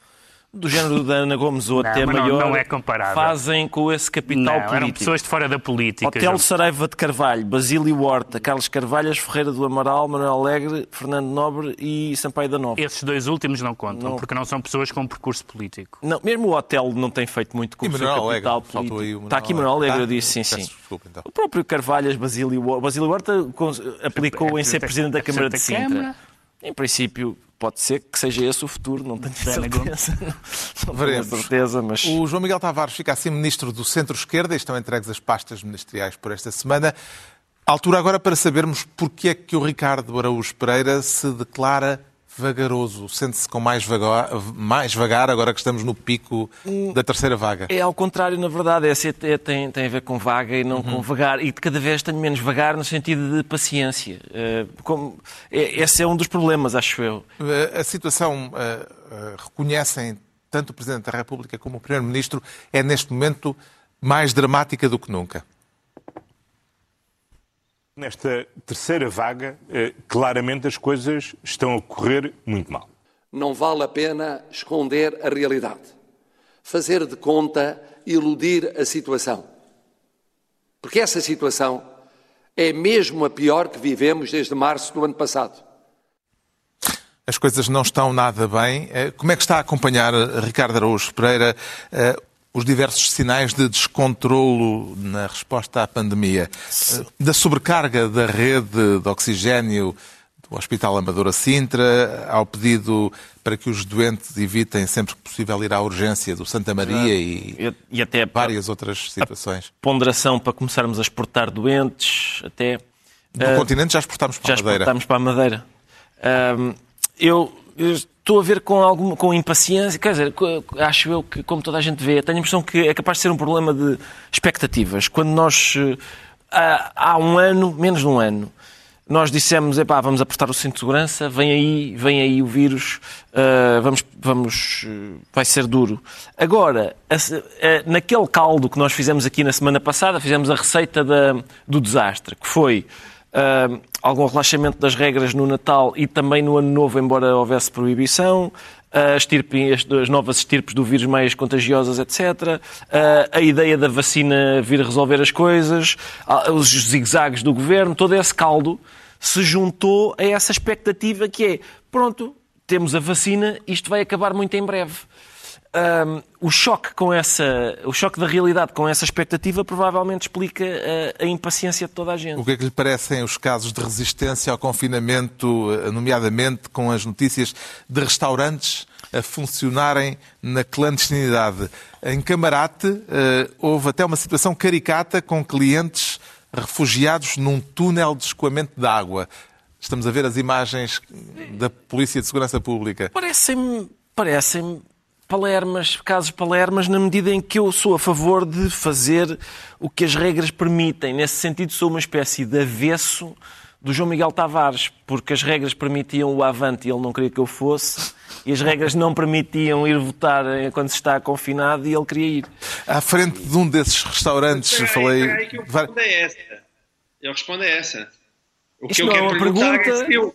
do género da Ana Gomes ou Não, até mas não- maior não é comparável. fazem com esse capital Não, político. eram pessoas de fora da política. Hotel João. Saraiva de Carvalho, Basílio Horta, Carlos Carvalhas, Ferreira do Amaral, Manuel Alegre, Fernando Nobre e Sampaio da Nova. Esses dois últimos não contam, Não. porque não são pessoas com percurso político. Não, mesmo o hotel não tem feito muito com E o seu capital Alegre, faltou político. aí o Manuel Está aqui Manuel Alegre, eu disse, sim, Peço sim. desculpa, então. O próprio Carvalhas, Basílio, Basílio Horta aplicou É em ser presidente- Presidente da é Câmara de Sintra. Câmara. Em princípio, pode ser que seja esse o futuro, não tenho certeza. Não tenho Veremos. certeza, mas... O João Miguel Tavares fica assim ministro do Centro-Esquerda e estão entregues as pastas ministeriais por esta semana. Altura agora para sabermos porque é que o Ricardo Araújo Pereira se declara vagaroso. Sente-se com mais vagar, mais vagar agora que estamos no pico da terceira vaga. É ao contrário, na verdade. É- é- tem, tem a ver com vaga e não com vagar. E cada vez tenho menos vagar no sentido de paciência. Eh, como- é- esse é um dos problemas, acho eu. Eh, A situação, eh, reconhecem tanto o Presidente da República como o Primeiro-Ministro, é neste momento mais dramática do que nunca. Nesta terceira vaga, eh, claramente as coisas estão a correr muito mal. Não vale a pena esconder a realidade, fazer de conta, iludir a situação. Porque essa situação é mesmo a pior que vivemos desde março do ano passado. As coisas não estão nada bem. Eh, Como é que está a acompanhar Ricardo Araújo Pereira eh, os diversos sinais de descontrolo na resposta à pandemia? Eh, Da sobrecarga da rede de oxigénio, do Hospital Amadora Sintra, ao pedido para que os doentes evitem sempre que possível ir à urgência do Santa Maria e, E, até várias outras situações. ponderação para começarmos a exportar doentes, até Do Ah, continente já exportámos para já a Madeira. exportámos para a Madeira. Eu, eu estou a ver com alguma com impaciência, quer dizer, acho eu que, como toda a gente vê, tenho a impressão que é capaz de ser um problema de expectativas. Quando nós, eh, há, um ano, menos de um ano, nós dissemos, epá, vamos apertar o cinto de segurança, vem aí, vem aí o vírus, ah, vamos, vamos, eh, vai ser duro. Agora, eh, naquele caldo que nós fizemos aqui na semana passada, fizemos a receita da- do desastre, que foi ah, algum relaxamento das regras no Natal e também no Ano Novo, embora houvesse proibição, a estirpe- as, as novas estirpes do vírus mais contagiosas, etc. Ah, a ideia da vacina vir resolver as coisas, ah, os zigzags do governo, todo esse caldo se juntou a essa expectativa que é, pronto, temos a vacina, isto vai acabar muito em breve. Ahm, o choque com essa, o choque da realidade com essa expectativa provavelmente explica a, a impaciência de toda a gente. O que é que lhe parecem os casos de resistência ao confinamento, eh, nomeadamente com as notícias de restaurantes a funcionarem na clandestinidade? Em Camarate eh, houve até uma situação caricata com clientes refugiados num túnel de escoamento de água. Estamos a ver as imagens da Polícia de Segurança Pública. Parecem-me parecem palermas, casos palermas, na medida em que eu sou a favor de fazer o que as regras permitem. Nesse sentido, sou uma espécie de avesso do João Miguel Tavares, porque as regras permitiam o avante e ele não queria que eu fosse, e as regras não permitiam ir votar quando se está confinado e ele queria ir. À frente de um desses restaurantes, Espera aí, falei. espera aí que eu respondo a essa. Eu respondo a essa. O Isso que eu não é quero uma perguntar pergunta. é se eu...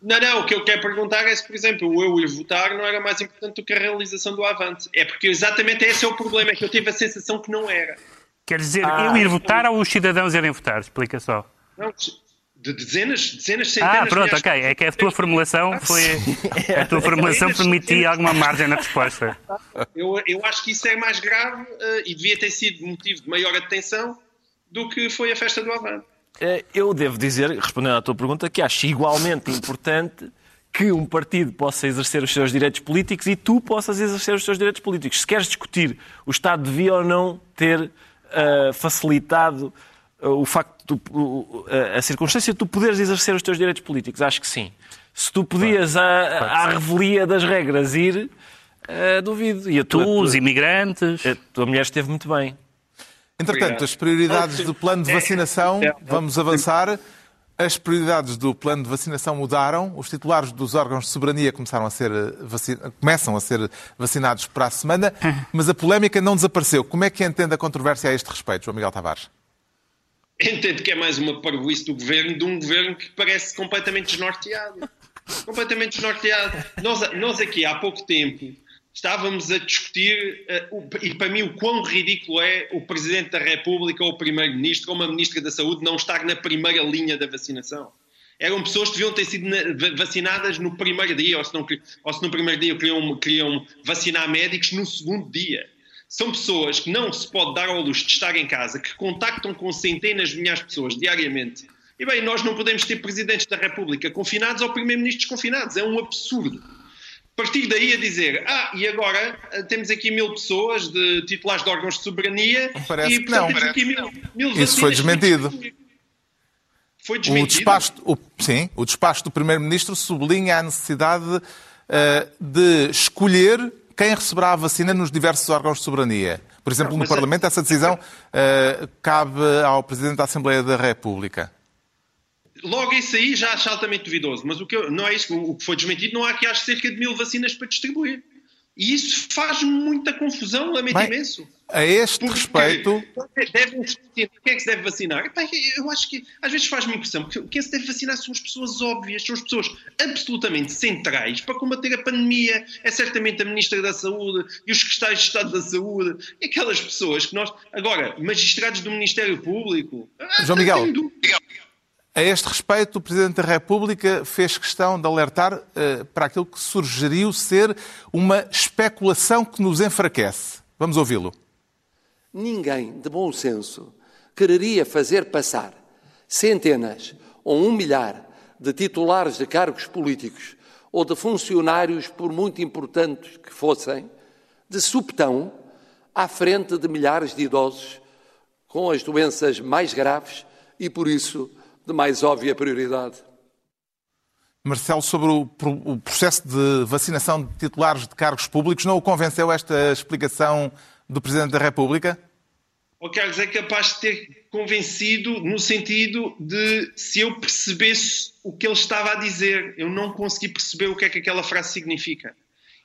Não, não, o que eu quero perguntar é se, por exemplo, o eu ir votar não era mais importante do que a realização do Avante. É porque exatamente esse é o problema, é que eu tive a sensação que não era. Quer dizer, Ah. eu ir votar ou os cidadãos irem votar? Explica só. Não, de dezenas, dezenas, centenas Ah, pronto, ok. É que a tua formulação foi. A tua formulação permitia alguma margem na resposta. Eu, eu acho que isso é mais grave eh, e devia ter sido motivo de maior atenção do que foi a festa do Avante. Eh, Eu devo dizer, respondendo à tua pergunta, que acho igualmente importante que um partido possa exercer os seus direitos políticos e tu possas exercer os seus direitos políticos. Se queres discutir o Estado devia ou não ter ah, facilitado ah, o facto de tu- o- a, circunstância de tu poderes exercer os teus direitos políticos, acho que sim. Se tu podias à, à revelia das regras ir, duvido. E a tua, Tu, os imigrantes. a tua mulher esteve muito bem. Entretanto, Obrigado. as prioridades do plano de É, vacinação, é, é. vamos avançar. As prioridades do plano de vacinação mudaram. Os titulares dos órgãos de soberania começaram a ser vaci- começam a ser vacinados para a semana, mas a polémica não desapareceu. Como é que entende a controvérsia a este respeito, João Miguel Tavares? Entendo que é mais uma parvoíce do governo, de um governo que parece completamente desnorteado. completamente desnorteado. Nós, nós aqui, há pouco tempo, estávamos a discutir, eh, e para mim o quão ridículo é o Presidente da República ou o Primeiro-Ministro ou uma Ministra da Saúde não estar na primeira linha da vacinação. Eram pessoas que deviam ter sido na- va- vacinadas no primeiro dia, ou se, não, ou se no primeiro dia queriam, queriam vacinar médicos no segundo dia. São pessoas que não se pode dar ao luxo de estar em casa, que contactam com centenas de milhares de pessoas diariamente. E bem, nós não podemos ter presidentes da República confinados ou primeiro-ministros confinados. É um absurdo. Partir daí a dizer, ah, e agora eh, temos aqui mil pessoas de titulares de órgãos de soberania Parece e que não. temos aqui mil, mil Isso foi desmentido. Foi O desmentido. despacho, o- sim, o despacho do Primeiro-Ministro sublinha a necessidade eh, de escolher quem receberá a vacina nos diversos órgãos de soberania. Por exemplo, Não, no é- Parlamento, essa decisão eh, cabe ao Presidente da Assembleia da República. Logo isso aí já acho altamente duvidoso, mas o que eu- não é isso, o que foi desmentido, não há aqui acho cerca de mil vacinas para distribuir. E isso faz muita confusão, lamento Bem, imenso. A este Porque respeito, Devem quem é que se deve vacinar? Eu acho que às vezes faz-me impressão que quem se deve vacinar são as pessoas óbvias, são as pessoas absolutamente centrais para combater a pandemia. É certamente a Ministra da Saúde e os secretários de Estado da Saúde e aquelas pessoas que nós. Agora, magistrados do Ministério Público. ah, João Miguel. A este respeito, o Presidente da República fez questão de alertar eh, para aquilo que sugeriu ser uma especulação que nos enfraquece. Vamos ouvi-lo. Ninguém de bom senso quereria fazer passar centenas ou um milhar de titulares de cargos políticos ou de funcionários, por muito importantes que fossem, de subtão à frente de milhares de idosos com as doenças mais graves e, por isso, de mais óbvia prioridade. Marcelo, sobre o, o processo de vacinação de titulares de cargos públicos, não o convenceu esta explicação do Presidente da República? Oh, Carlos, é capaz de ter convencido no sentido de se eu percebesse o que ele estava a dizer, eu não consegui perceber o que é que aquela frase significa.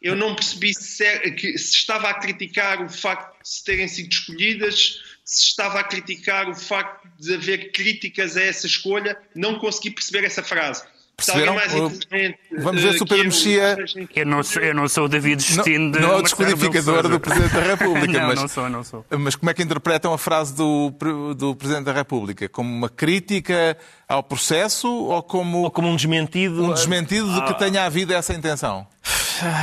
Eu não percebi se, é, que, se estava a criticar o facto de se terem sido escolhidas, se estava a criticar o facto de haver críticas a essa escolha, não consegui perceber essa frase. Perceberam? Vamos ver se o Pedro Mexia. Eu não sou, eu não sou o David Justino de. Não é o descodificador do Presidente da República. não, mas, não sou, não sou. Mas como é que interpretam a frase do, do Presidente da República? Como uma crítica ao processo ou como. Ou como um desmentido? Um desmentido de que tenha havido essa intenção?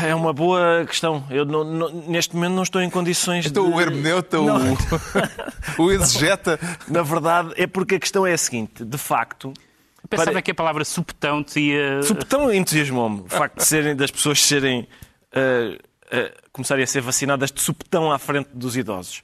É uma boa questão. Eu não, não, neste momento não estou em condições então, de. o hermeneuta, o, o exegeta. Na verdade, é porque a questão é a seguinte: de facto. Eu pensava para... que a palavra subtão tinha. Subtão entusiasmou-me. O facto de serem, das pessoas serem. Uh, uh, começarem a ser vacinadas de subtão à frente dos idosos.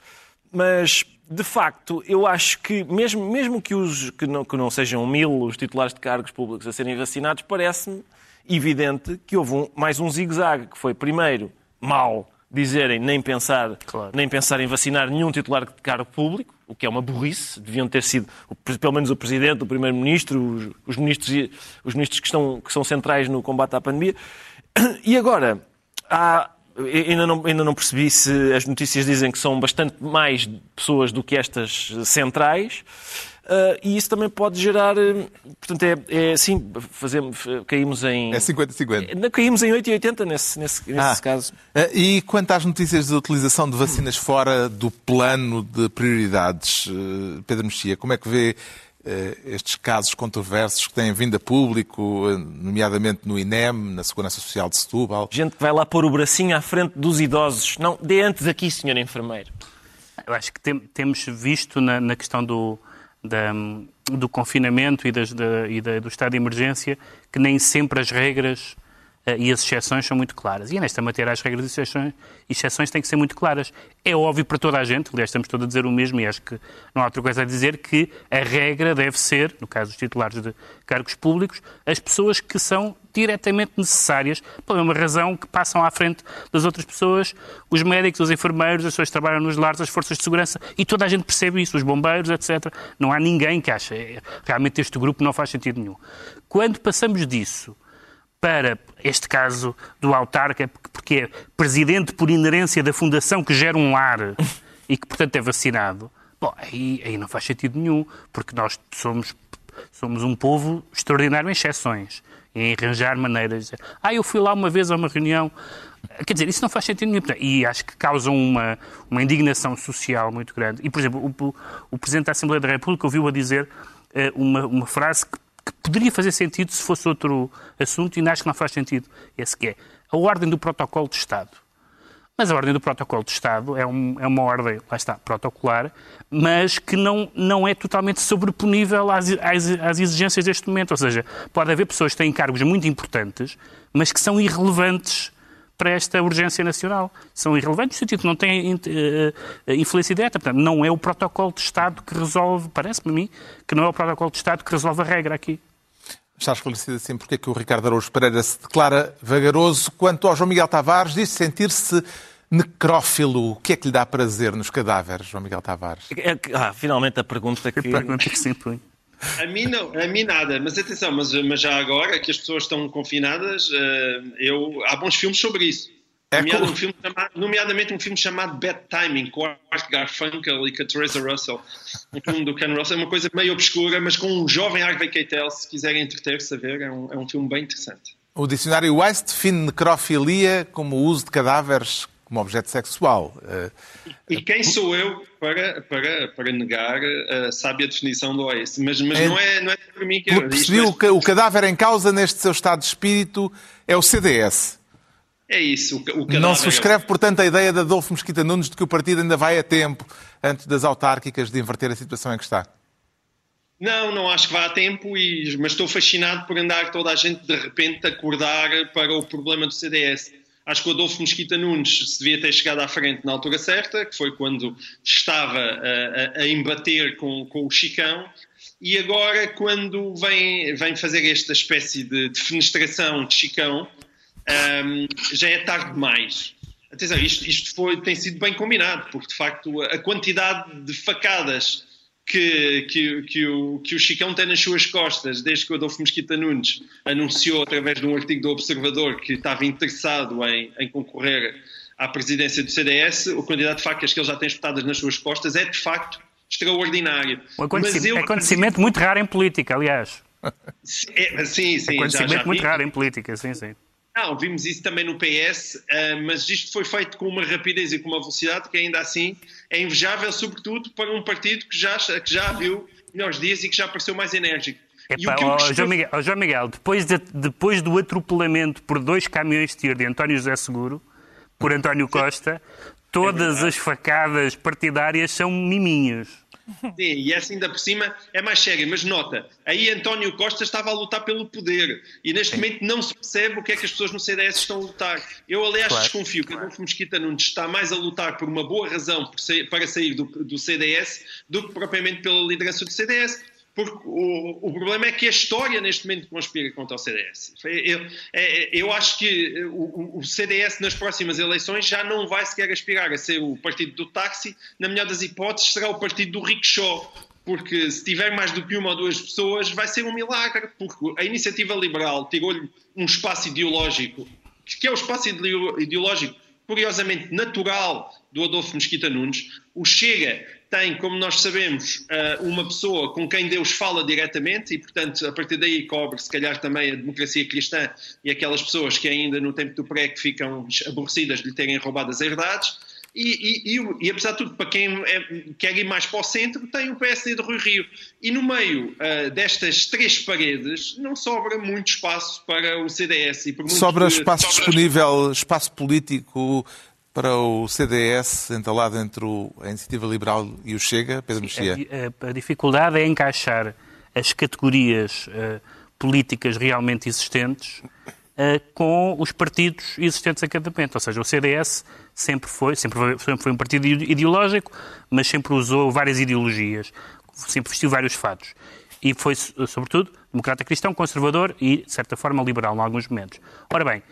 Mas, de facto, eu acho que, mesmo, mesmo que, os, que, não, que não sejam mil os titulares de cargos públicos a serem vacinados, parece-me evidente que houve um, mais um zigue-zague, que foi, primeiro, mal dizerem nem pensar, claro. nem pensar em vacinar nenhum titular de cargo público, o que é uma burrice. Deviam ter sido, pelo menos o Presidente, o Primeiro-Ministro, os, os, ministros, os ministros que, estão, que são centrais no combate à pandemia. E agora, há, ainda, não, ainda não percebi se as notícias dizem que são bastante mais pessoas do que estas centrais. Uh, e isso também pode gerar. Uh, portanto, é, é sim, fazemos, caímos em. É 50-50. Caímos em 8,80 nesse, nesse, nesse ah, caso. Uh, e quanto às notícias de utilização de vacinas fora do plano de prioridades, Pedro Mexia, como é que vê estes casos controversos que têm vindo a público, nomeadamente no INEM, na Segurança Social de Setúbal? Gente que vai lá pôr o bracinho à frente dos idosos. Não, dê antes aqui, senhor enfermeiro. Eu acho que tem, temos visto na, na questão do da, do confinamento e, das, da, e da, do estado de emergência que nem sempre as regras uh, e as exceções são muito claras. E nesta matéria as regras e exceções, exceções têm que ser muito claras. É óbvio para toda a gente, aliás estamos todos a dizer o mesmo e acho que não há outra coisa a dizer, que a regra deve ser, no caso dos titulares de cargos públicos, as pessoas que são diretamente necessárias, por uma razão que passam à frente das outras pessoas, os médicos, os enfermeiros, as pessoas que trabalham nos lares, as forças de segurança, e toda a gente percebe isso, os bombeiros, etc. Não há ninguém que ache, realmente este grupo não faz sentido nenhum. Quando passamos disso para este caso do autarca, porque é presidente por inerência da fundação que gera um lar e que, portanto, é vacinado, bom, aí, aí não faz sentido nenhum, porque nós somos, somos um povo extraordinário em exceções em arranjar maneiras ah, eu fui lá uma vez a uma reunião. Quer dizer, isso não faz sentido nenhum. E acho que causa uma, uma indignação social muito grande. E, por exemplo, o, o Presidente da Assembleia da República ouviu a dizer uh, uma, uma frase que, que, poderia fazer sentido se fosse outro assunto e acho que não faz sentido. Esse que é a ordem do protocolo de Estado. Mas a ordem do protocolo de Estado é, um, é uma ordem, lá está, protocolar, mas que não, não é totalmente sobreponível às, às, às, exigências deste momento. Ou seja, pode haver pessoas que têm cargos muito importantes, mas que são irrelevantes para esta urgência nacional. São irrelevantes no sentido que não têm uh, influência direta. Portanto, não é o protocolo de Estado que resolve, parece-me a mim, que não é o protocolo de Estado que resolve a regra aqui. Está esclarecido assim porque é que o Ricardo Araújo Pereira se declara vagaroso quanto ao João Miguel Tavares, diz sentir-se necrófilo. O que é que lhe dá prazer nos cadáveres, João Miguel Tavares? É, ah, finalmente a pergunta que... A pergunta que se impõe. A mim não, a mim nada, mas atenção, mas, mas já agora que as pessoas estão confinadas, eh, eu, há bons filmes sobre isso. É nomeadamente, um filme chamado, nomeadamente um filme chamado Bad Timing, com a Art Garfunkel e com a Teresa Russell. Um filme do Ken Russell, é uma coisa meio obscura, mas com um jovem Harvey Keitel, se quiserem entreter-se a ver, é um, é um filme bem interessante. O dicionário Weiss define necrofilia como o uso de cadáveres como objeto sexual. E quem sou eu para, para, para negar a sábia definição do OS? Mas, mas é, não, é, não é para mim que é. Percebi, o, o cadáver em causa neste seu estado de espírito é o CDS. É isso. O, o não subscreve, portanto, a ideia de Adolfo Mesquita Nunes de que o partido ainda vai a tempo, antes das autárquicas, de inverter a situação em que está? Não, não acho que vá a tempo, e, mas estou fascinado por andar toda a gente de repente acordar para o problema do CDS. Acho que o Adolfo Mesquita Nunes se devia ter chegado à frente na altura certa, que foi quando estava a, a, a embater com, com, o Chicão, e agora quando vem, vem fazer esta espécie de defenestração de Chicão, um, já é tarde demais. Atenção, isto, isto foi, tem sido bem combinado, porque de facto a quantidade de facadas que, que, que, o, que o Chicão tem nas suas costas, desde que o Adolfo Mesquita Nunes anunciou, através de um artigo do Observador, que estava interessado em, em concorrer à presidência do CDS, o quantidade de facas que ele já tem espetadas nas suas costas é, de facto, extraordinário. Um acontecimento, eu... acontecimento muito raro em política, aliás. É, sim, sim. Acontecimento já, já muito raro em política, sim, sim. Não, vimos isso também no PS, eh, mas isto foi feito com uma rapidez e com uma velocidade que ainda assim é invejável, sobretudo para um partido que já, que já viu melhores dias e que já apareceu mais enérgico. Epá, gostei... João, Miguel, oh, João Miguel, depois, de, depois do atropelamento por dois caminhões de tiro de António José Seguro, por António Costa, todas é as facadas partidárias são miminhos. Sim, e essa ainda por cima é mais séria. Mas nota, aí António Costa estava a lutar pelo poder e neste momento não se percebe o que é que as pessoas no CDS estão a lutar. Eu, aliás, claro. desconfio que Adolfo Mesquita Nunes está mais a lutar por uma boa razão para sair do, do CDS do que propriamente pela liderança do CDS porque o, o, problema é que a história neste momento conspira contra o CDS. Eu, é, eu acho que o, o, CDS nas próximas eleições já não vai sequer aspirar a ser o partido do táxi, na melhor das hipóteses será o partido do rickshaw, porque se tiver mais do que uma ou duas pessoas vai ser um milagre, porque a iniciativa liberal tirou-lhe um espaço ideológico, que é o espaço ideológico curiosamente natural do Adolfo Mesquita Nunes. O Chega tem, como nós sabemos, eh, uma pessoa com quem Deus fala diretamente e, portanto, a partir daí cobre, se calhar, também a democracia cristã e aquelas pessoas que ainda no tempo do pré que ficam aborrecidas de lhe terem roubado as herdades. E, e, e, e, apesar de tudo, para quem é, quer ir mais para o centro, tem o PSD de Rui Rio. E no meio uh, destas três paredes, não sobra muito espaço para o CDS. E por sobra espaço sobra... disponível, espaço político para o CDS entalado entre a Iniciativa Liberal e o Chega, Pedro Mexia? A, a, a, dificuldade é encaixar as categorias uh, políticas realmente existentes com os partidos existentes a cada momento. Ou seja, o CDS sempre foi, sempre foi, sempre foi um partido ideológico, mas sempre usou várias ideologias, sempre vestiu vários fatos. E foi, sobretudo, democrata cristão, conservador e, de certa forma, liberal em alguns momentos. Ora bem,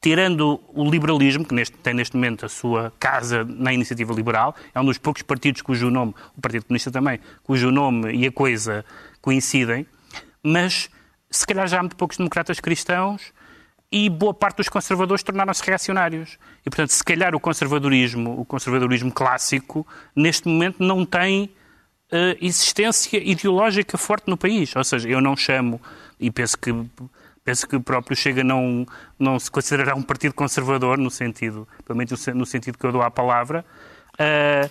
tirando o liberalismo, que neste, tem neste momento a sua casa na iniciativa liberal, é um dos poucos partidos cujo nome, o Partido Comunista também, cujo nome e a coisa coincidem, mas se calhar já há muito poucos democratas cristãos e boa parte dos conservadores tornaram-se reacionários. E, portanto, se calhar o conservadorismo, o conservadorismo clássico, neste momento não tem uh, existência ideológica forte no país. Ou seja, eu não chamo, e penso que penso que o próprio Chega não, não se considerará um partido conservador, no sentido, pelo menos no sentido que eu dou à palavra. Uh,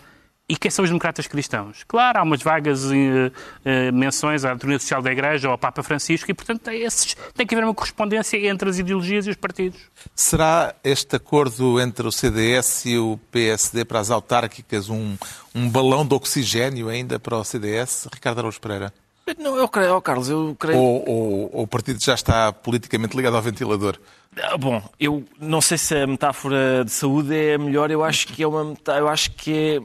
e quem são os democratas cristãos? Claro, há umas vagas uh, uh, menções à doutrina social da Igreja ou ao Papa Francisco e, portanto, tem, esses, tem que haver uma correspondência entre as ideologias e os partidos. Será este acordo entre o CDS e o PSD para as autárquicas um, um balão de oxigênio ainda para o CDS? Ricardo Araújo Pereira. Não, eu creio, oh, Carlos, eu creio. Ou, ou, ou, o partido já está politicamente ligado ao ventilador? Ah, bom, eu não sei se a metáfora de saúde é a melhor, eu acho que é uma eu acho que é,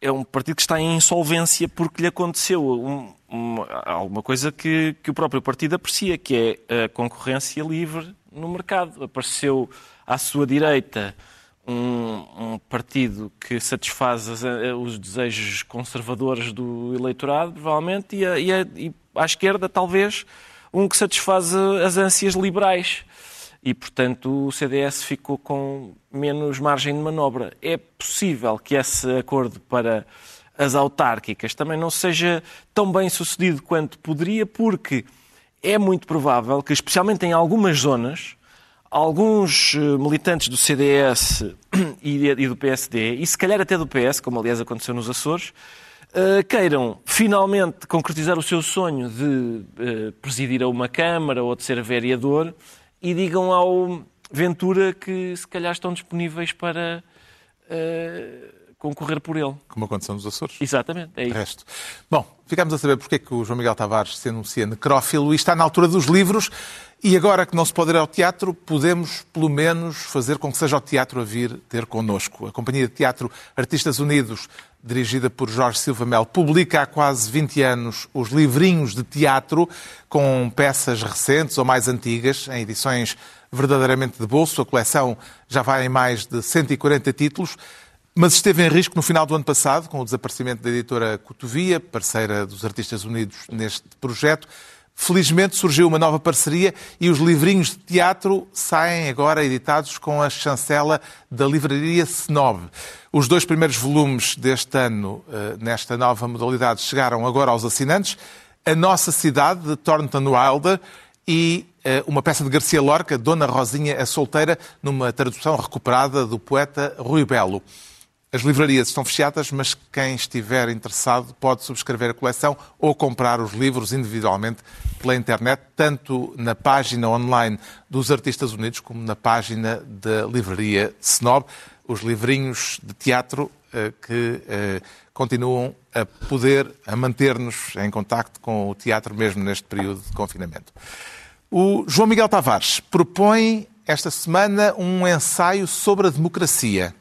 é um partido que está em insolvência porque lhe aconteceu um, um, alguma coisa que, que o próprio partido aprecia, que é a concorrência livre no mercado. Apareceu à sua direita um, um, partido que satisfaz eh, os desejos conservadores do eleitorado, provavelmente, e, a, e, a, e à esquerda, talvez, um que satisfaz as ânsias liberais. E, portanto, o CDS ficou com menos margem de manobra. É possível que esse acordo para as autárquicas também não seja tão bem sucedido quanto poderia, porque é muito provável que, especialmente em algumas zonas, alguns eh, militantes do CDS e do PSD, e se calhar até do PS, como aliás aconteceu nos Açores, eh, queiram finalmente concretizar o seu sonho de eh, presidir a uma Câmara ou de ser vereador e digam ao Ventura que se calhar estão disponíveis para concorrer por ele. Como aconteceu nos Açores. Exatamente, é isso. Resto. Bom, ficamos a saber porque é que o João Miguel Tavares se anuncia necrófilo e está na altura dos livros. E agora que não se pode ir ao teatro, podemos, pelo menos, fazer com que seja o teatro a vir ter connosco. A Companhia de Teatro Artistas Unidos, dirigida por Jorge Silva Mel, publica há quase 20 anos os livrinhos de teatro com peças recentes ou mais antigas, em edições verdadeiramente de bolso. A coleção já vai em mais de 140 títulos mas esteve em risco no final do ano passado, com o desaparecimento da editora Cotovia, parceira dos Artistas Unidos neste projeto. Felizmente surgiu uma nova parceria e os livrinhos de teatro saem agora editados com a chancela da livraria Snob. Os dois primeiros volumes deste ano, eh, nesta nova modalidade, chegaram agora aos assinantes. A Nossa Cidade, de Thornton Wilder, e eh, uma peça de Garcia Lorca, Dona Rosinha a Solteira, numa tradução recuperada do poeta Rui Belo. As livrarias estão fechadas, mas quem estiver interessado pode subscrever a coleção ou comprar os livros individualmente pela internet, tanto na página online dos Artistas Unidos como na página da livraria Snob. Os livrinhos de teatro eh, que eh, continuam a poder, a manter-nos em contacto com o teatro mesmo neste período de confinamento. O João Miguel Tavares propõe esta semana um ensaio sobre a democracia.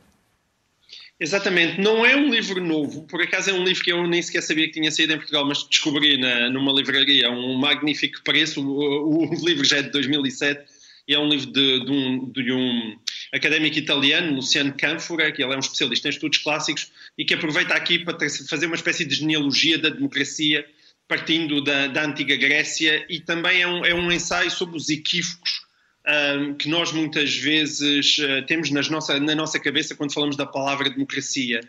Exatamente, não é um livro novo, por acaso é um livro que eu nem sequer sabia que tinha saído em Portugal, mas descobri na, numa livraria. Um magnífico preço. O, o, livro já é de 2007 e é um livro de, de, um, de um, académico italiano, Luciano Canfora, que ele é um especialista em estudos clássicos e que aproveita aqui para fazer uma espécie de genealogia da democracia partindo da, da antiga Grécia. E também é um, é um ensaio sobre os equívocos um, que nós muitas vezes uh, temos nas nossa, na nossa cabeça quando falamos da palavra democracia,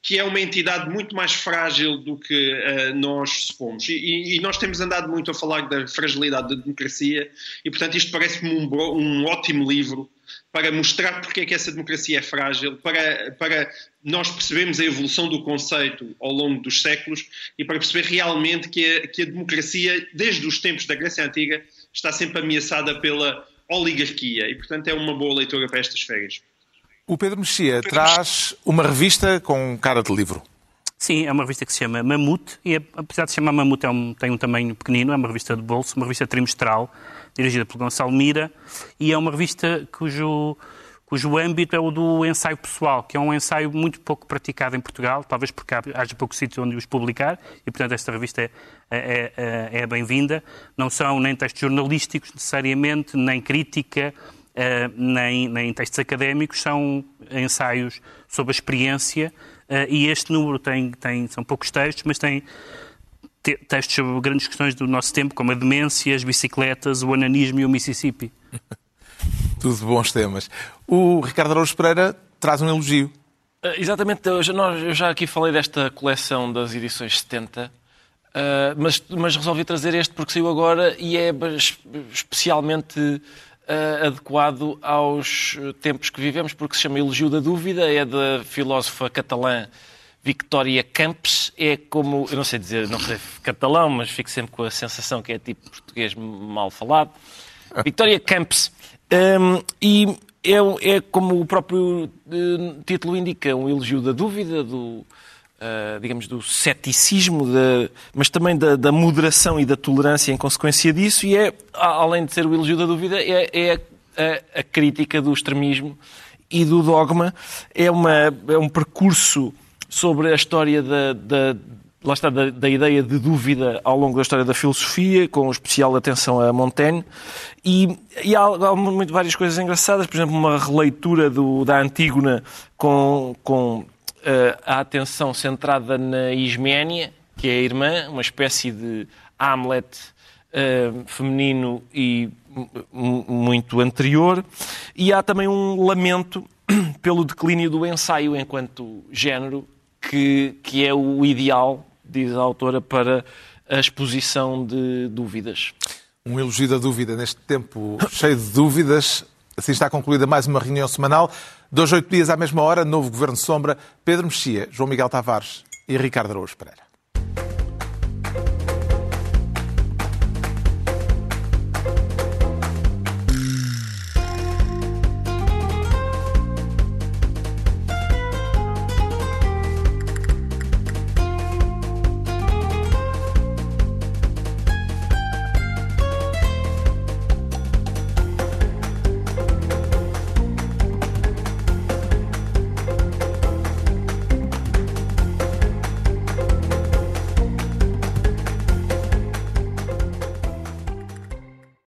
que é uma entidade muito mais frágil do que uh, nós supomos. E, e, nós temos andado muito a falar da fragilidade da democracia, e portanto isto parece-me um, um ótimo livro para mostrar porque é que essa democracia é frágil, para, para nós percebermos a evolução do conceito ao longo dos séculos e para perceber realmente que a, que a democracia, desde os tempos da Grécia Antiga, está sempre ameaçada pela oligarquia e, portanto, é uma boa leitura para estas férias. O Pedro Mexia traz uma revista com cara de livro. Sim, é uma revista que se chama Mamute e, apesar de se chamar Mamute, é um, tem um tamanho pequenino, é uma revista de bolso, uma revista trimestral, dirigida por Gonçalo Mira, e é uma revista cujo cujo âmbito é o do ensaio pessoal, que é um ensaio muito pouco praticado em Portugal, talvez porque haja pouco sítio onde os publicar, e portanto esta revista é, é, é, é bem-vinda. Não são nem textos jornalísticos necessariamente, nem crítica, uh, nem, nem textos académicos, são ensaios sobre a experiência, uh, e este número tem, tem, são poucos textos, mas tem textos sobre grandes questões do nosso tempo, como a demência, as bicicletas, o ananismo e o Mississippi. Tudo bons temas. O Ricardo Araújo Pereira traz um elogio. Uh, exatamente, eu já, nós, eu já aqui falei desta coleção das edições 70, uh, mas, mas resolvi trazer este porque saiu agora e é especialmente uh, adequado aos tempos que vivemos, porque se chama Elogio da Dúvida, é da filósofa catalã Victoria Campos, é como, eu não sei dizer, não sei catalão, mas fico sempre com a sensação que é tipo português mal falado. Victoria Campos um, e é, é, como o próprio uh, título indica, um elogio da dúvida, do, uh, digamos, do ceticismo, mas também da, da, moderação e da tolerância em consequência disso, e é, além de ser o elogio da dúvida, é, é a, a, crítica do extremismo e do dogma. É, uma, é um percurso sobre a história da, da lá está, da, da, ideia de dúvida ao longo da história da filosofia, com especial atenção a Montaigne. E, e há, há muito, várias coisas engraçadas, por exemplo, uma releitura do, da Antígona com, com uh, a atenção centrada na Isménia, que é a irmã, uma espécie de Hamlet uh, feminino e muito anterior. E há também um lamento pelo declínio do ensaio enquanto género, que, que é o ideal diz a autora, para a exposição de dúvidas. Um elogio da dúvida neste tempo cheio de dúvidas. Assim está concluída mais uma reunião semanal. Dois, oito dias à mesma hora, novo Governo Sombra, Pedro Mexia, João Miguel Tavares e Ricardo Araújo Pereira.